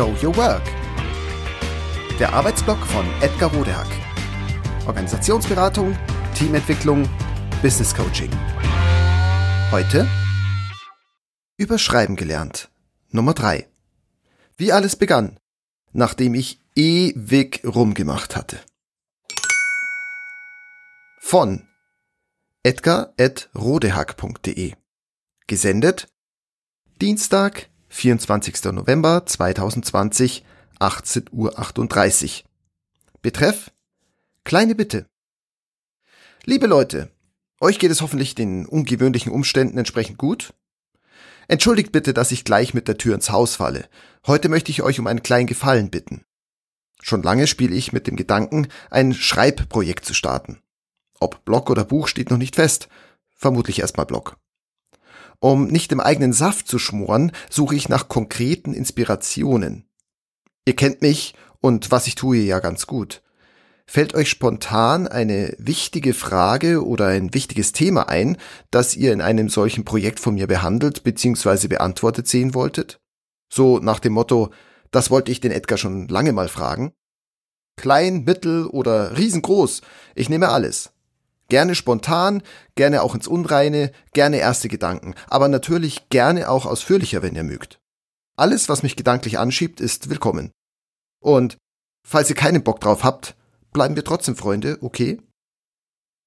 Show Your Work. Der Arbeitsblock von Edgar Rodehack. Organisationsberatung, Teamentwicklung, Business Coaching. Heute Überschreiben gelernt. Nummer drei. Wie alles begann, nachdem ich ewig rumgemacht hatte. Von edgar.rodehack.de Gesendet Dienstag, 24. November 2020, 18.38 Uhr. Betreff Kleine Bitte. Liebe Leute, euch geht es hoffentlich den ungewöhnlichen Umständen entsprechend gut. Entschuldigt bitte, dass ich gleich mit der Tür ins Haus falle. Heute möchte ich euch um einen kleinen Gefallen bitten. Schon lange spiele ich mit dem Gedanken, ein Schreibprojekt zu starten. Ob Blog oder Buch steht noch nicht fest. Vermutlich erstmal Blog. Um nicht im eigenen Saft zu schmoren, suche ich nach konkreten Inspirationen. Ihr kennt mich und was ich tue ja ganz gut. Fällt euch spontan eine wichtige Frage oder ein wichtiges Thema ein, das ihr in einem solchen Projekt von mir behandelt bzw. beantwortet sehen wolltet? So nach dem Motto, das wollte ich den Edgar schon lange mal fragen. Klein, mittel oder riesengroß, ich nehme alles. Gerne spontan, gerne auch ins Unreine, gerne erste Gedanken, aber natürlich gerne auch ausführlicher, wenn ihr mögt. Alles, was mich gedanklich anschiebt, ist willkommen. Und falls ihr keinen Bock drauf habt, bleiben wir trotzdem Freunde, okay?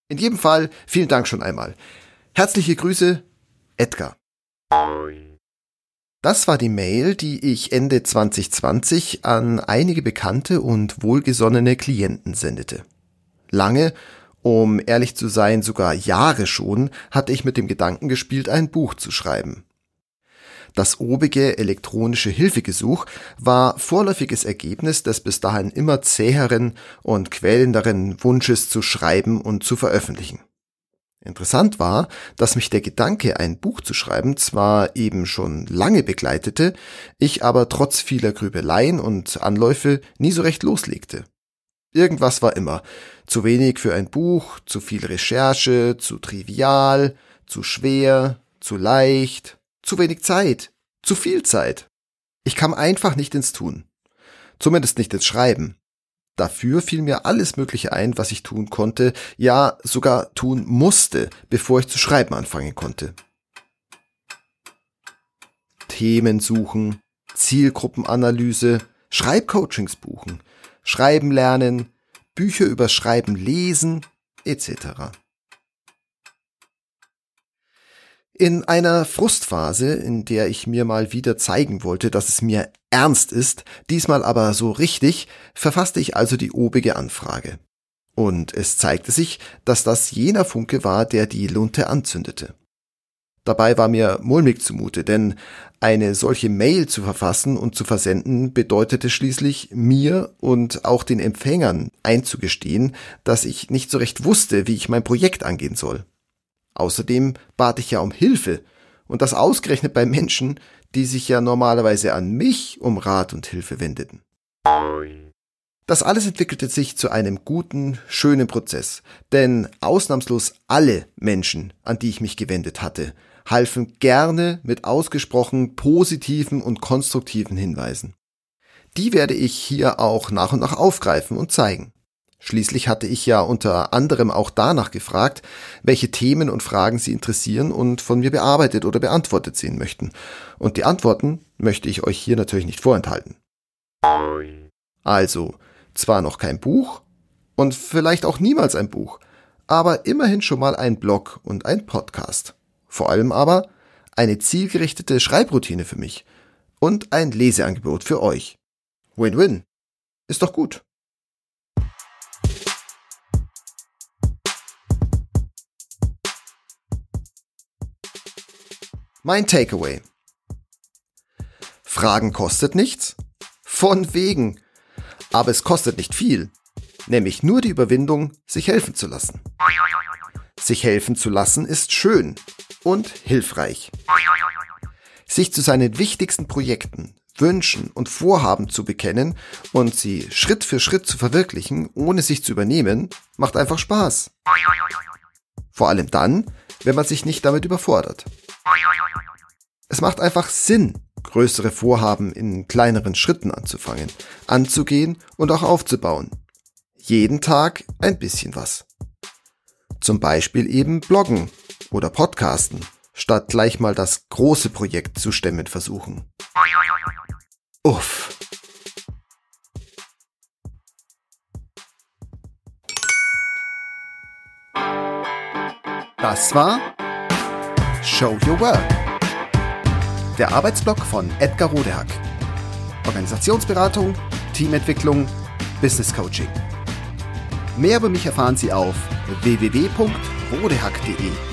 In jedem Fall vielen Dank schon einmal. Herzliche Grüße, Edgar. Das war die Mail, die ich Ende 2020 an einige bekannte und wohlgesonnene Klienten sendete. Lange um ehrlich zu sein, sogar Jahre schon, hatte ich mit dem Gedanken gespielt, ein Buch zu schreiben. Das obige elektronische Hilfegesuch war vorläufiges Ergebnis des bis dahin immer zäheren und quälenderen Wunsches zu schreiben und zu veröffentlichen. Interessant war, dass mich der Gedanke, ein Buch zu schreiben, zwar eben schon lange begleitete, ich aber trotz vieler Grübeleien und Anläufe nie so recht loslegte. Irgendwas war immer. Zu wenig für ein Buch, zu viel Recherche, zu trivial, zu schwer, zu leicht, zu wenig Zeit, zu viel Zeit. Ich kam einfach nicht ins Tun. Zumindest nicht ins Schreiben. Dafür fiel mir alles Mögliche ein, was ich tun konnte, ja sogar tun musste, bevor ich zu schreiben anfangen konnte. Themen suchen, Zielgruppenanalyse, Schreibcoachings buchen, Schreiben lernen, Bücher über Schreiben lesen, etc. In einer Frustphase, in der ich mir mal wieder zeigen wollte, dass es mir ernst ist, diesmal aber so richtig, verfasste ich also die obige Anfrage. Und es zeigte sich, dass das jener Funke war, der die Lunte anzündete. Dabei war mir mulmig zumute, denn eine solche Mail zu verfassen und zu versenden bedeutete schließlich mir und auch den Empfängern einzugestehen, dass ich nicht so recht wusste, wie ich mein Projekt angehen soll. Außerdem bat ich ja um Hilfe und das ausgerechnet bei Menschen, die sich ja normalerweise an mich um Rat und Hilfe wendeten. Das alles entwickelte sich zu einem guten, schönen Prozess, denn ausnahmslos alle Menschen, an die ich mich gewendet hatte, halfen gerne mit ausgesprochen positiven und konstruktiven Hinweisen. Die werde ich hier auch nach und nach aufgreifen und zeigen. Schließlich hatte ich ja unter anderem auch danach gefragt, welche Themen und Fragen Sie interessieren und von mir bearbeitet oder beantwortet sehen möchten. Und die Antworten möchte ich euch hier natürlich nicht vorenthalten. Also, zwar noch kein Buch und vielleicht auch niemals ein Buch, aber immerhin schon mal ein Blog und ein Podcast. Vor allem aber eine zielgerichtete Schreibroutine für mich und ein Leseangebot für euch. Win-win. Ist doch gut. Mein Takeaway. Fragen kostet nichts? Von wegen. Aber es kostet nicht viel. Nämlich nur die Überwindung, sich helfen zu lassen. Sich helfen zu lassen ist schön und hilfreich. Sich zu seinen wichtigsten Projekten, Wünschen und Vorhaben zu bekennen und sie Schritt für Schritt zu verwirklichen, ohne sich zu übernehmen, macht einfach Spaß. Vor allem dann, wenn man sich nicht damit überfordert. Es macht einfach Sinn, größere Vorhaben in kleineren Schritten anzufangen, anzugehen und auch aufzubauen. Jeden Tag ein bisschen was. Zum Beispiel eben bloggen oder podcasten, statt gleich mal das große Projekt zu stemmen versuchen. Uff. Das war Show Your Work. Der Arbeitsblock von Edgar Rodehack. Organisationsberatung, Teamentwicklung, Business Coaching. Mehr über mich erfahren Sie auf www.rodehack.de